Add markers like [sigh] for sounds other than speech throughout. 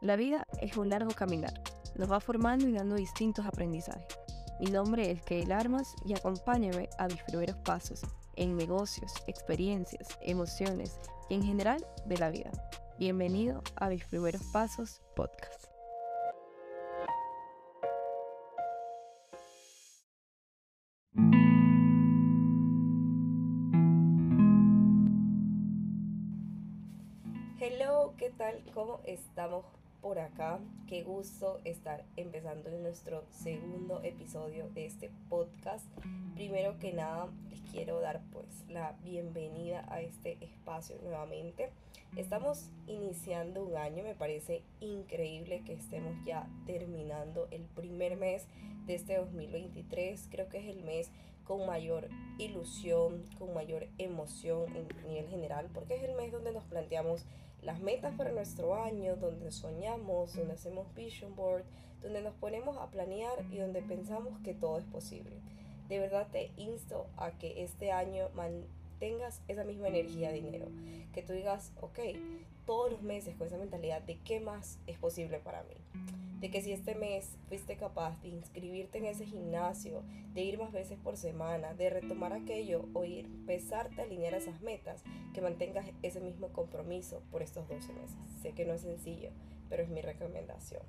La vida es un largo caminar, nos va formando y dando distintos aprendizajes. Mi nombre es Keil Armas y acompáñame a mis primeros pasos en negocios, experiencias, emociones y en general de la vida. Bienvenido a mis primeros pasos podcast. Qué gusto estar empezando nuestro segundo episodio de este podcast. Primero que nada, les quiero dar pues la bienvenida a este espacio nuevamente. Estamos iniciando un año, me parece increíble que estemos ya terminando el primer mes de este 2023. Creo que es el mes con mayor ilusión, con mayor emoción en nivel general, porque es el mes donde nos planteamos las metas para nuestro año, donde soñamos, donde hacemos vision board, donde nos ponemos a planear y donde pensamos que todo es posible. De verdad te insto a que este año mantengas esa misma energía de dinero, que tú digas, ok, todos los meses con esa mentalidad de qué más es posible para mí de que si este mes fuiste capaz de inscribirte en ese gimnasio, de ir más veces por semana, de retomar aquello o ir, empezarte a alinear esas metas, que mantengas ese mismo compromiso por estos 12 meses. Sé que no es sencillo, pero es mi recomendación.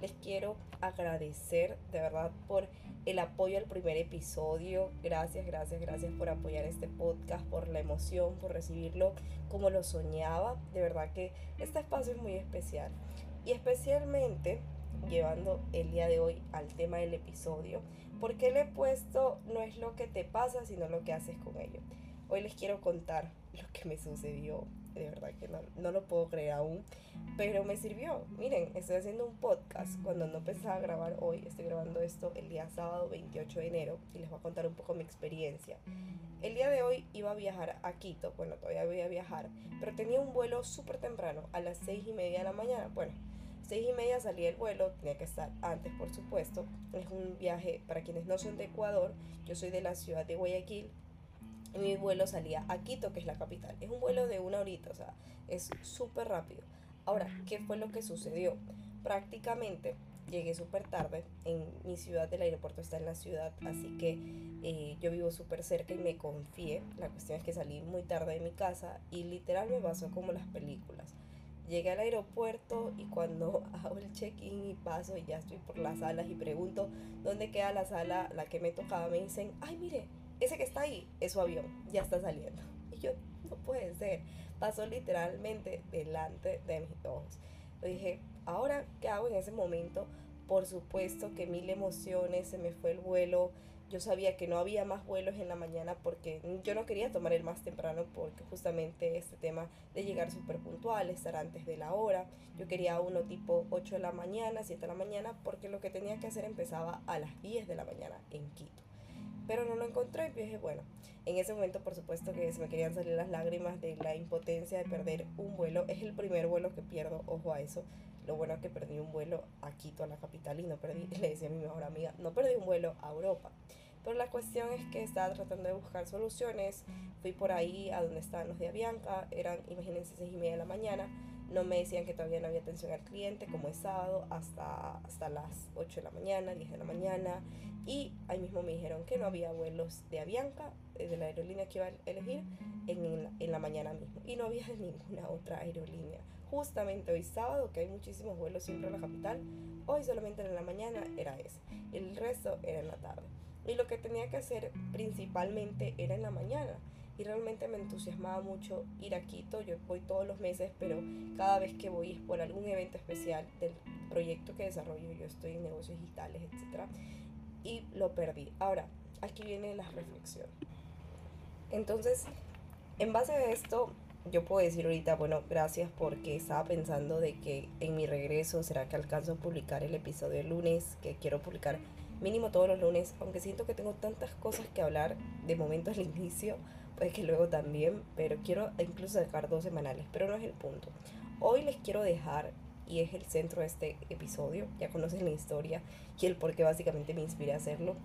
Les quiero agradecer de verdad por el apoyo al primer episodio. Gracias, gracias, gracias por apoyar este podcast, por la emoción, por recibirlo como lo soñaba. De verdad que este espacio es muy especial. Y especialmente llevando el día de hoy al tema del episodio, porque le he puesto no es lo que te pasa, sino lo que haces con ello. Hoy les quiero contar [laughs] lo que me sucedió, de verdad que no, no lo puedo creer aún, pero me sirvió. Miren, estoy haciendo un podcast cuando no pensaba grabar hoy, estoy grabando esto el día sábado 28 de enero y les voy a contar un poco mi experiencia. El día de hoy iba a viajar a Quito, bueno, todavía voy a viajar, pero tenía un vuelo súper temprano, a las 6 y media de la mañana, bueno Seis y media salí el vuelo, tenía que estar antes por supuesto. Es un viaje para quienes no son de Ecuador, yo soy de la ciudad de Guayaquil. Mi vuelo salía a Quito, que es la capital. Es un vuelo de una horita, o sea, es súper rápido. Ahora, ¿qué fue lo que sucedió? Prácticamente llegué súper tarde. En mi ciudad, el aeropuerto está en la ciudad, así que eh, yo vivo súper cerca y me confié. La cuestión es que salí muy tarde de mi casa y literal me pasó como las películas. Llegué al aeropuerto y cuando [laughs] hago el check-in y paso y ya estoy por las salas y pregunto dónde queda la sala, la que me tocaba, me dicen, ay, mire, ese que está ahí es su avión, ya está saliendo. [laughs] Y yo, no puede ser. Pasó literalmente delante de mis ojos. Yo dije, ahora, ¿qué hago en ese momento? Por supuesto que mil emociones, se me fue el vuelo, yo sabía que no había más vuelos en la mañana porque yo no quería tomar el más temprano porque justamente este tema de llegar súper puntual, estar antes de la hora, yo quería uno tipo 8 de la mañana, 7 de la mañana porque lo que tenía que hacer empezaba a las 10 de la mañana en Quito. Pero no lo encontré y dije, bueno, en ese momento por supuesto que se me querían salir las lágrimas de la impotencia de perder un vuelo. Es el primer vuelo que pierdo, ojo a eso. Lo bueno es que perdí un vuelo a Quito, a la capital, y no perdí, [laughs] le decía a mi mejor amiga, no perdí un vuelo a Europa. Pero la cuestión es que estaba tratando de buscar soluciones. Fui por ahí a donde estaban los de Avianca, eran, imagínense, seis y media de la mañana. No me decían que todavía no había atención al cliente, como es sábado, hasta, hasta las 8 de la mañana, 10 de la mañana. Y ahí mismo me dijeron que no había vuelos de Avianca, eh, de la aerolínea que iba a elegir, en, en la mañana mismo. Y no había [laughs] ninguna otra aerolínea. Justamente hoy sábado, que hay muchísimos vuelos siempre en la capital, hoy solamente en la mañana era ese. El resto era en la tarde. Y lo que tenía que hacer principalmente era en la mañana. Y realmente me entusiasmaba mucho ir a Quito. Yo voy todos los meses, pero cada vez que voy es por algún evento especial del proyecto que desarrollo. Yo estoy en negocios digitales, etc. Y lo perdí. Ahora, aquí viene la reflexión. Entonces, en base a esto, yo puedo decir ahorita, bueno, gracias porque estaba pensando de que en mi regreso, ¿será que alcanzo a publicar el episodio el lunes? Que quiero publicar mínimo todos los lunes, aunque siento que tengo tantas cosas que hablar de momento al [laughs] inicio, pues que luego también, pero quiero incluso dejar dos semanales, pero no es el punto. Hoy les quiero dejar, y es el centro de este episodio, ya conocen la historia y el por qué básicamente me inspiré a hacerlo,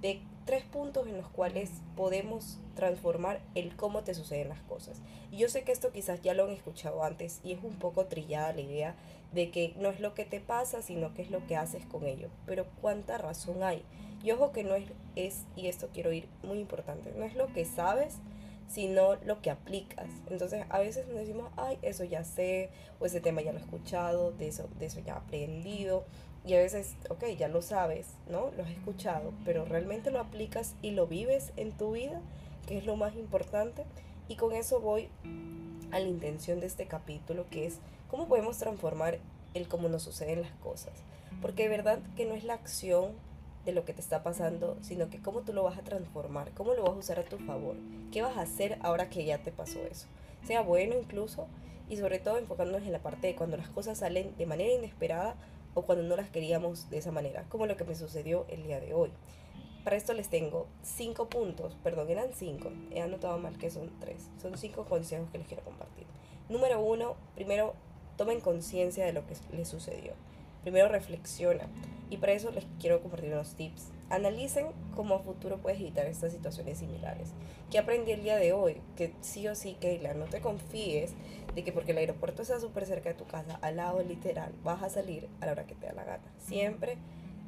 de tres puntos en los cuales podemos transformar el cómo te suceden las cosas. Y yo sé que esto quizás ya lo han escuchado antes y es un poco trillada la idea de que no es lo que te pasa, sino que es lo que haces con ello. Pero cuánta razón hay. Y ojo que no es, es y esto quiero ir muy importante, no es lo que sabes, sino lo que aplicas. Entonces a veces nos decimos, ay, eso ya sé, o ese tema ya lo he escuchado, de eso, de eso ya he aprendido. Y a veces, ok, ya lo sabes, ¿no? Lo has escuchado, pero realmente lo aplicas y lo vives en tu vida, que es lo más importante. Y con eso voy a la intención de este capítulo, que es cómo podemos transformar el cómo nos suceden las cosas. Porque de verdad que no es la acción de lo que te está pasando, sino que cómo tú lo vas a transformar, cómo lo vas a usar a tu favor, qué vas a hacer ahora que ya te pasó eso. Sea bueno incluso y sobre todo enfocándonos en la parte de cuando las cosas salen de manera inesperada o cuando no las queríamos de esa manera, como lo que me sucedió el día de hoy. Para esto les tengo cinco puntos, perdón, eran cinco, he anotado mal que son tres, son cinco consejos que les quiero compartir. Número uno, primero tomen conciencia de lo que les sucedió. Primero reflexiona. Y para eso les quiero compartir unos tips. Analicen cómo a futuro puedes evitar estas situaciones similares. ¿Qué aprendí el día de hoy? Que sí o sí, Keila, no te confíes de que porque el aeropuerto está súper cerca de tu casa, al lado literal, vas a salir a la hora que te da la gana. Siempre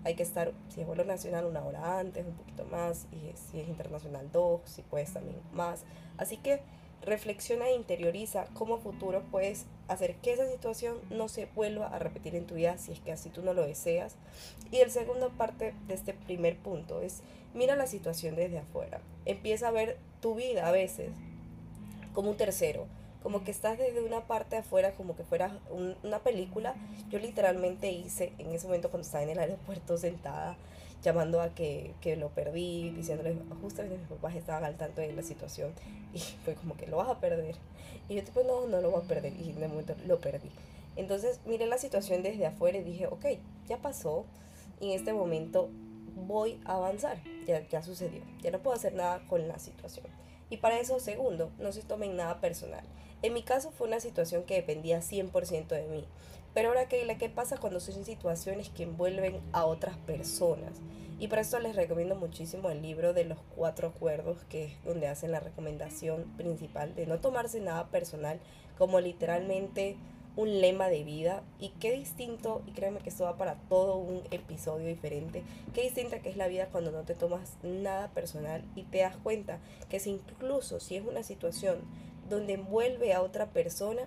hay que estar, si es vuelo nacional, una hora antes, un poquito más, y si es internacional, dos, si puedes también más. Así que reflexiona e interioriza cómo futuro puedes hacer que esa situación no se vuelva a repetir en tu vida si es que así tú no lo deseas. Y el segundo parte de este primer punto es mira la situación desde afuera. Empieza a ver tu vida a veces como un tercero, como que estás desde una parte afuera como que fuera una película. Yo literalmente hice en ese momento cuando estaba en el aeropuerto sentada llamando a que, que lo perdí, diciéndole, justamente mis papás estaban al tanto de la situación y [laughs] fue como que lo vas a perder. Y yo tipo, no, no lo voy a perder y el momento lo perdí. Entonces miré la situación desde afuera y dije, ok, ya pasó y en este momento voy a avanzar, ya, ya sucedió, ya no puedo hacer nada con la situación. Y para eso, segundo, no se tomen nada personal. En mi caso fue una situación que dependía 100% de mí. Pero ahora, Keila, ¿qué pasa cuando son situaciones que envuelven a otras personas? Y para eso les recomiendo muchísimo el libro de los cuatro acuerdos, que es donde hacen la recomendación principal de no tomarse nada personal como literalmente un lema de vida. Y qué distinto, y créeme que esto va para todo un episodio diferente, qué distinta que es la vida cuando no te tomas nada personal y te das cuenta que si incluso si es una situación donde envuelve a otra persona,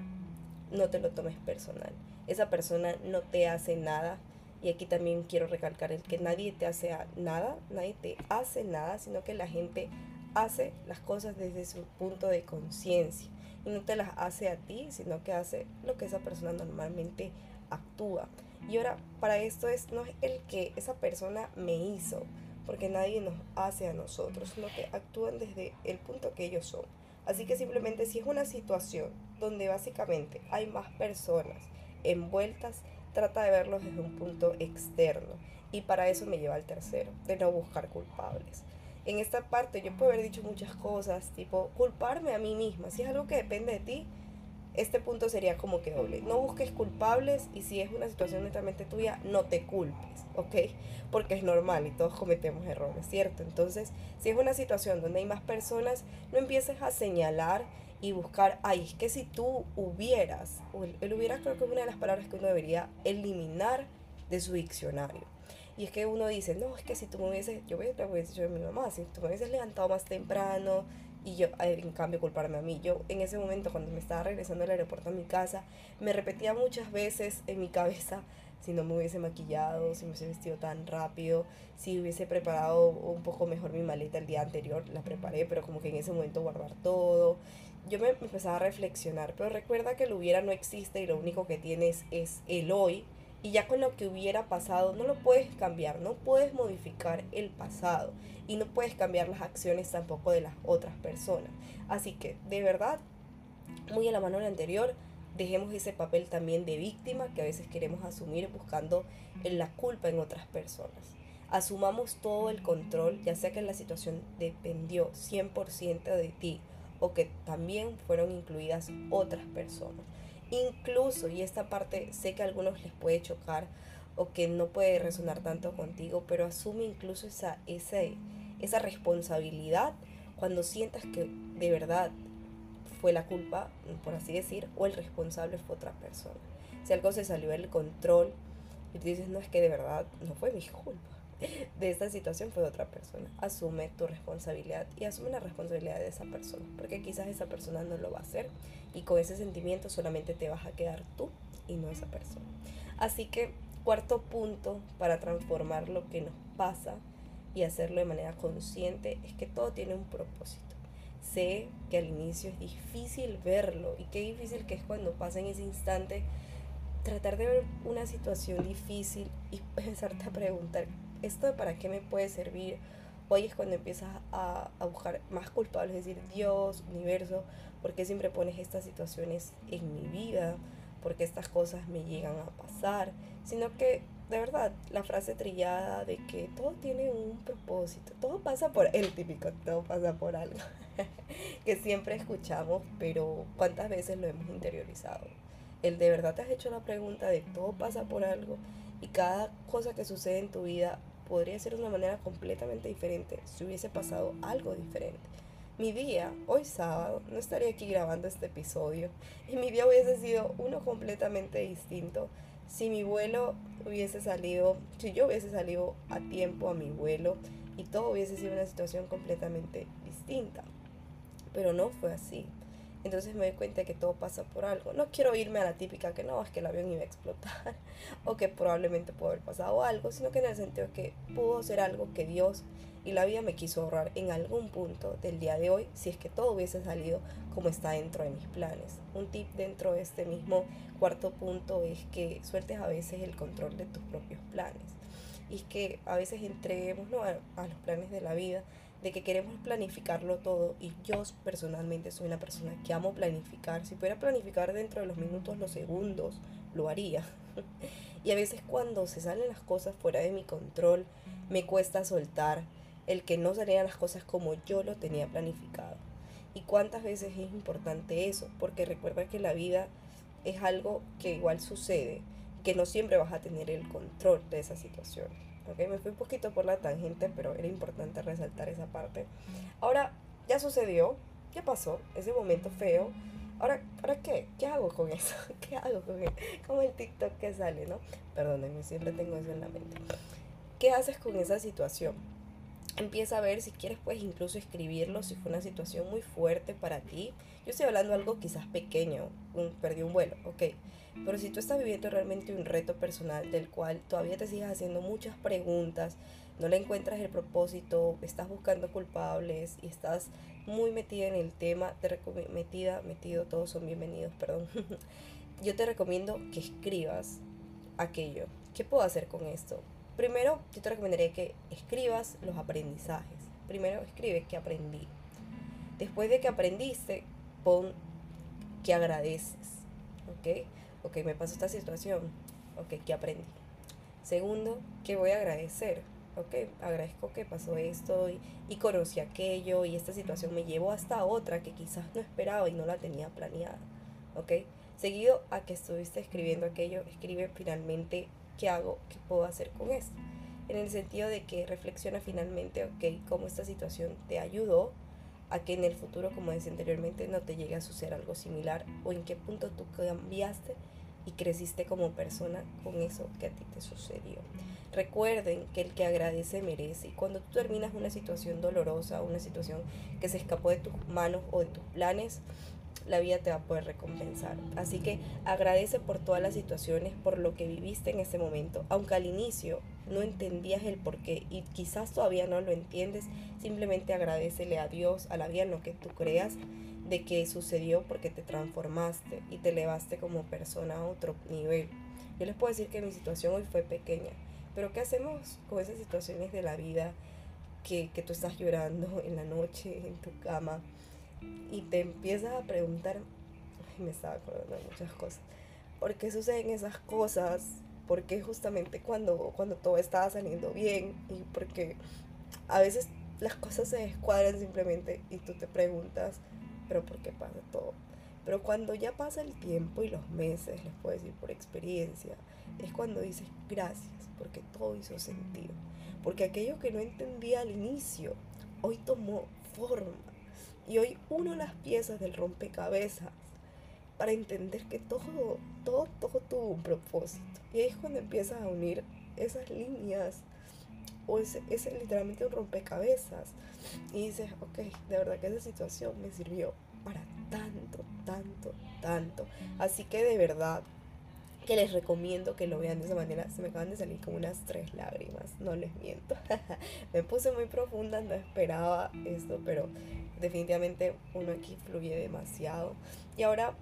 no te lo tomes personal esa persona no te hace nada. Y aquí también quiero recalcar el que nadie te hace nada, nadie te hace nada, sino que la gente hace las cosas desde su punto de conciencia. Y no te las hace a ti, sino que hace lo que esa persona normalmente actúa. Y ahora, para esto es, no es el que esa persona me hizo, porque nadie nos hace a nosotros, sino que actúan desde el punto que ellos son. Así que simplemente si es una situación donde básicamente hay más personas envueltas, trata de verlos desde un punto externo. Y para eso me lleva al tercero, de no buscar culpables. En esta parte yo puedo haber dicho muchas cosas, tipo culparme a mí misma. Si es algo que depende de ti, este punto sería como que doble. No busques culpables y si es una situación netamente tuya, no te culpes, ¿ok? Porque es normal y todos cometemos errores, ¿cierto? Entonces, si es una situación donde hay más personas, no empieces a señalar y buscar, ay, es que si tú hubieras, el, hubieras creo que es una de las palabras que uno debería eliminar de su diccionario. Y es que uno dice, no, es que si tú me hubieses, yo voy a dicho de mi mamá, si tú me hubieses levantado más temprano y yo, en cambio, culparme a mí. Yo en ese momento, cuando me estaba regresando al aeropuerto a mi casa, me repetía muchas veces en mi cabeza, si no me hubiese maquillado, si me hubiese vestido tan rápido, si hubiese preparado un poco mejor mi maleta el día anterior, la preparé, pero como que en ese momento guardar todo yo me empezaba a reflexionar, pero recuerda que el hubiera no existe y lo único que tienes es el hoy y ya con lo que hubiera pasado no lo puedes cambiar, no puedes modificar el pasado y no puedes cambiar las acciones tampoco de las otras personas. Así que, de verdad, muy a la mano del anterior, dejemos ese papel también de víctima que a veces queremos asumir buscando la culpa en otras personas. Asumamos todo el control, ya sea que la situación dependió 100% de ti o que también fueron incluidas otras personas. Incluso, y esta parte sé que a algunos les puede chocar, o que no puede resonar tanto contigo, pero asume incluso esa, esa, esa responsabilidad cuando sientas que de verdad fue la culpa, por así decir, o el responsable fue otra persona. Si algo se salió del control y tú dices, no es que de verdad no fue mi culpa, [laughs] de esta situación fue otra persona. Asume tu responsabilidad y asume la responsabilidad de esa persona, porque quizás esa persona no lo va a hacer y con ese sentimiento solamente te vas a quedar tú y no esa persona. Así que cuarto punto para transformar lo que nos pasa y hacerlo de manera consciente es que todo tiene un propósito. Sé que al inicio es difícil verlo y qué difícil que es cuando pasa en ese instante tratar de ver una situación difícil y [laughs] pensarte a preguntar, ¿esto para qué me puede servir? Hoy es cuando empiezas a, a buscar más culpables, es decir, Dios, universo, ¿por qué siempre pones estas situaciones en mi vida? ¿Por qué estas cosas me llegan a pasar? Sino que, de verdad, la frase trillada de que todo tiene un propósito, todo pasa por el típico, todo pasa por algo, [laughs] que siempre escuchamos, pero ¿cuántas veces lo hemos interiorizado? El de verdad te has hecho la pregunta de todo pasa por algo y cada cosa que sucede en tu vida podría ser de una manera completamente diferente si hubiese pasado algo diferente. Mi día, hoy sábado, no estaría aquí grabando este episodio y mi día hubiese sido uno completamente distinto si mi vuelo hubiese salido, si yo hubiese salido a tiempo a mi vuelo y todo hubiese sido una situación completamente distinta. Pero no fue así. Entonces me doy cuenta que todo pasa por algo. No quiero irme a la típica que no, es que el avión iba a explotar [laughs] o que probablemente pudo haber pasado algo, sino que en el sentido que pudo ser algo que Dios y la vida me quiso ahorrar en algún punto del día de hoy si es que todo hubiese salido como está dentro de mis planes. Un tip dentro de este mismo cuarto punto es que sueltes a veces el control de tus propios planes y que a veces entreguemos a, a los planes de la vida de que queremos planificarlo todo y yo personalmente soy una persona que amo planificar. Si pudiera planificar dentro de los minutos, los segundos, lo haría. [laughs] y a veces cuando se salen las cosas fuera de mi control, me cuesta soltar el que no salieran las cosas como yo lo tenía planificado. Y cuántas veces es importante eso, porque recuerda que la vida es algo que igual sucede, que no siempre vas a tener el control de esa situación. Me fui un poquito por la tangente, pero era importante resaltar esa parte. Ahora, ya sucedió, ya pasó, ese momento feo. Ahora, ¿ahora qué? ¿Qué hago con eso? [laughs] ¿Qué hago con el, con el TikTok que sale, no? Perdónenme, siempre tengo eso en la mente. ¿Qué haces con esa situación? Empieza a ver si quieres, puedes incluso escribirlo si fue una situación muy fuerte para ti. Yo estoy hablando de algo quizás pequeño, un, perdí un vuelo, ok pero si tú estás viviendo realmente un reto personal del cual todavía te sigues haciendo muchas preguntas, no le encuentras el propósito, estás buscando culpables y estás muy metida en el tema, te metida, metido, todos son bienvenidos, perdón. [laughs] yo te recomiendo que escribas aquello. ¿Qué puedo hacer con esto? Primero, yo te recomendaría que escribas los aprendizajes. Primero, escribe que aprendí. Después de que aprendiste, pon que agradeces. ¿Ok? Ok, me pasó esta situación, ok, ¿qué aprendí? Segundo, ¿qué voy a agradecer? Ok, agradezco que pasó esto y, y, conocí aquello y esta situación me llevó hasta otra que quizás no esperaba y no la tenía planeada. Ok, seguido a que estuviste escribiendo aquello, escribe finalmente qué hago, qué puedo hacer con esto. En el sentido de que reflexiona finalmente, ok, cómo esta situación te ayudó a que en el futuro, como decía anteriormente, no te llegue a suceder algo similar o en qué punto tú cambiaste y creciste como persona con eso que a ti te sucedió. Recuerden que el que agradece merece y cuando tú terminas una situación dolorosa, una situación que se escapó de tus manos o de tus planes, la vida te va a poder recompensar. Así que agradece por todas las situaciones, por lo que viviste en ese momento, aunque al inicio no entendías el por qué y quizás todavía no lo entiendes, simplemente agradecele a Dios, a la vida en lo que tú creas de que sucedió porque te transformaste y te elevaste como persona a otro nivel. Yo les puedo decir que mi situación hoy fue pequeña, pero ¿qué hacemos con esas situaciones de la vida que, que tú estás llorando en la noche, en tu cama? y te empiezas a preguntar, me estaba acordando muchas cosas, ¿por qué suceden esas cosas? ¿Por qué justamente cuando, cuando todo estaba saliendo bien? Y porque a veces las cosas se descuadran simplemente y tú te preguntas, pero ¿por qué pasa todo? Pero cuando ya pasa el tiempo y los meses, les puedo decir por experiencia, es cuando dices gracias, porque todo hizo sentido. Porque aquello que no entendía al inicio, hoy tomó forma. Y hoy uno las piezas del rompecabezas para entender que todo, todo, todo tuvo un propósito. Y ahí es cuando empiezas a unir esas líneas o ese, ese literalmente un rompecabezas y dices, ok, de verdad que esa situación me sirvió para tanto, tanto, tanto. Así que de verdad que les recomiendo que lo vean de esa manera. Se me acaban de salir como unas tres lágrimas, no les miento. [laughs] me puse muy profunda, no esperaba esto, pero definitivamente uno aquí fluye demasiado. Y ahora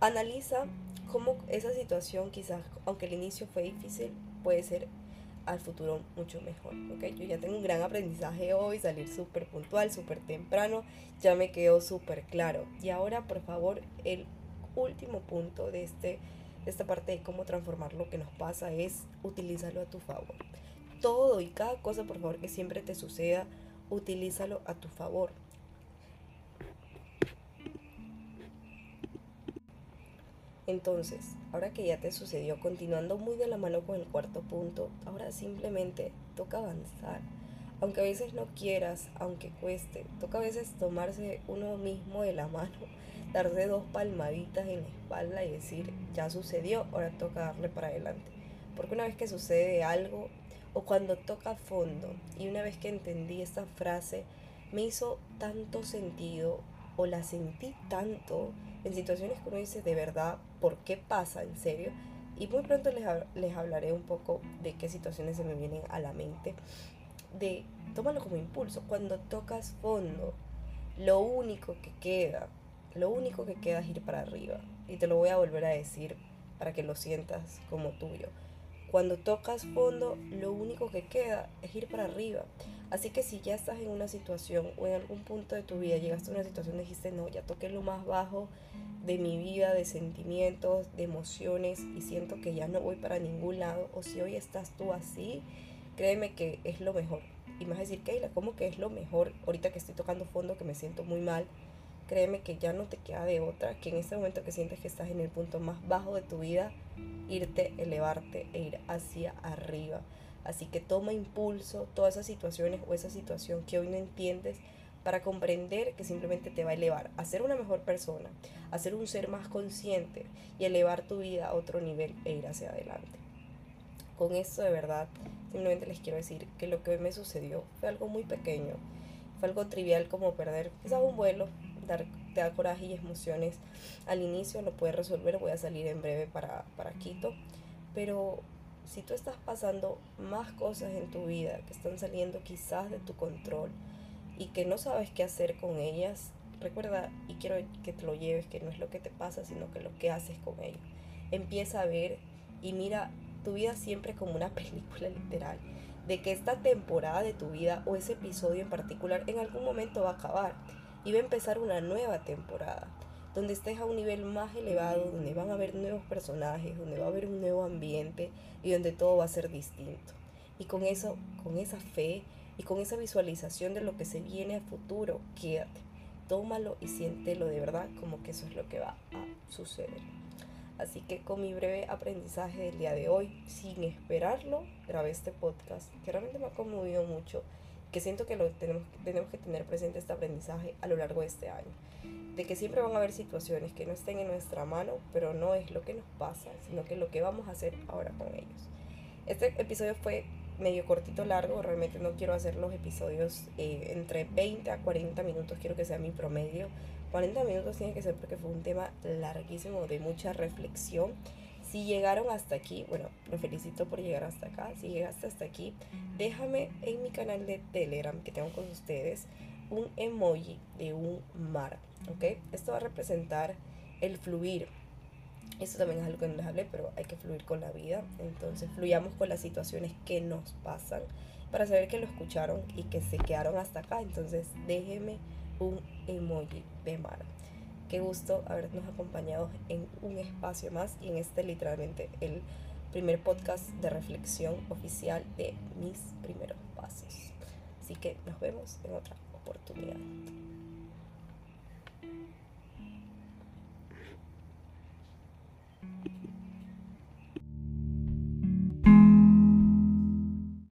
analiza cómo esa situación quizás, aunque el inicio fue difícil, puede ser al futuro mucho mejor, ¿ok? Yo ya tengo un gran aprendizaje hoy, salir súper puntual, súper temprano, ya me quedó súper claro. Y ahora, por favor, el último punto de, este, de esta parte de cómo transformar lo que nos pasa es utilízalo a tu favor. Todo y cada cosa, por favor, que siempre te suceda, utilízalo a tu favor. Entonces, ahora que ya te sucedió, continuando muy de la mano con el cuarto punto, ahora simplemente toca avanzar. Aunque a veces no quieras, aunque cueste, toca a veces tomarse uno mismo de la mano, [laughs] darse dos palmaditas en la espalda y decir, ya sucedió, ahora toca darle para adelante. Porque una vez que sucede algo, o cuando toca fondo, y una vez que entendí esta frase, me hizo tanto sentido, o la sentí tanto, en situaciones que uno dice de verdad, ¿por qué pasa en serio? Y muy pronto les, les hablaré un poco de qué situaciones se me vienen a la mente. De, tómalo como impulso. Cuando tocas fondo, lo único que queda, lo único que queda es ir para arriba. Y te lo voy a volver a decir para que lo sientas como tuyo. Cuando tocas fondo, lo único que queda es ir para arriba. Así que si ya estás en una situación o en algún punto de tu vida llegaste a una situación y dijiste, no, ya toqué lo más bajo de mi vida, de sentimientos, de emociones y siento que ya no voy para ningún lado, o si hoy estás tú así, créeme que es lo mejor. Y a decir, Keila, ¿cómo que es lo mejor? Ahorita que estoy tocando fondo, que me siento muy mal, créeme que ya no te queda de otra, que en este momento que sientes que estás en el punto más bajo de tu vida, irte, elevarte e ir hacia arriba. Así que toma impulso todas esas situaciones o esa situación que hoy no entiendes para comprender que simplemente te va a elevar a ser una mejor persona, a ser un ser más consciente y elevar tu vida a otro nivel e ir hacia adelante. Con esto de verdad, simplemente les quiero decir que lo que hoy me sucedió fue algo muy pequeño, fue algo trivial como perder quizás un vuelo, dar, te da coraje y emociones al inicio, lo puedes resolver, voy a salir en breve para, para Quito, pero si tú estás pasando más cosas en tu vida que están saliendo quizás de tu control y que no sabes qué hacer con ellas, recuerda y quiero que te lo lleves, que no es lo que te pasa, sino que lo que haces con ello. Empieza a ver y mira tu vida siempre como una [laughs] película literal, de que esta temporada de tu vida o ese episodio en particular en algún momento va a acabar y va a empezar una nueva temporada donde estés a un nivel más elevado, donde van a haber nuevos personajes, donde va a haber un nuevo ambiente y donde todo va a ser distinto. Y con eso, con esa fe y con esa visualización de lo que se viene a futuro, quédate, tómalo y siéntelo de verdad como que eso es lo que va a suceder. Así que con mi breve aprendizaje del día de hoy, sin esperarlo, grabé este podcast que realmente me ha conmovido mucho, que siento que lo tenemos, tenemos que tener presente este aprendizaje a lo largo de este año de que siempre van a haber situaciones que no estén en nuestra mano, pero no es lo que nos pasa, sino que lo que vamos a hacer ahora con ellos. Este episodio fue medio cortito, largo, realmente no quiero hacer los episodios eh, entre 20 a 40 minutos, quiero que sea mi promedio. 40 minutos tiene que ser porque fue un tema larguísimo, de mucha reflexión. Si llegaron hasta aquí, bueno, lo felicito por llegar hasta acá. Si llegaste hasta aquí, déjame en mi canal de Telegram que tengo con ustedes un emoji de un mar. ¿ok? Esto va a representar el fluir. Esto también es algo que no les hablé, pero hay que fluir con la vida. Entonces, fluyamos con las situaciones que nos pasan para saber que lo escucharon y que se quedaron hasta acá. Entonces, déjenme un emoji de mar. Qué gusto habernos acompañado en un espacio más y en este literalmente el primer podcast de reflexión oficial de mis primeros pasos. Así que nos vemos en otra oportunidad.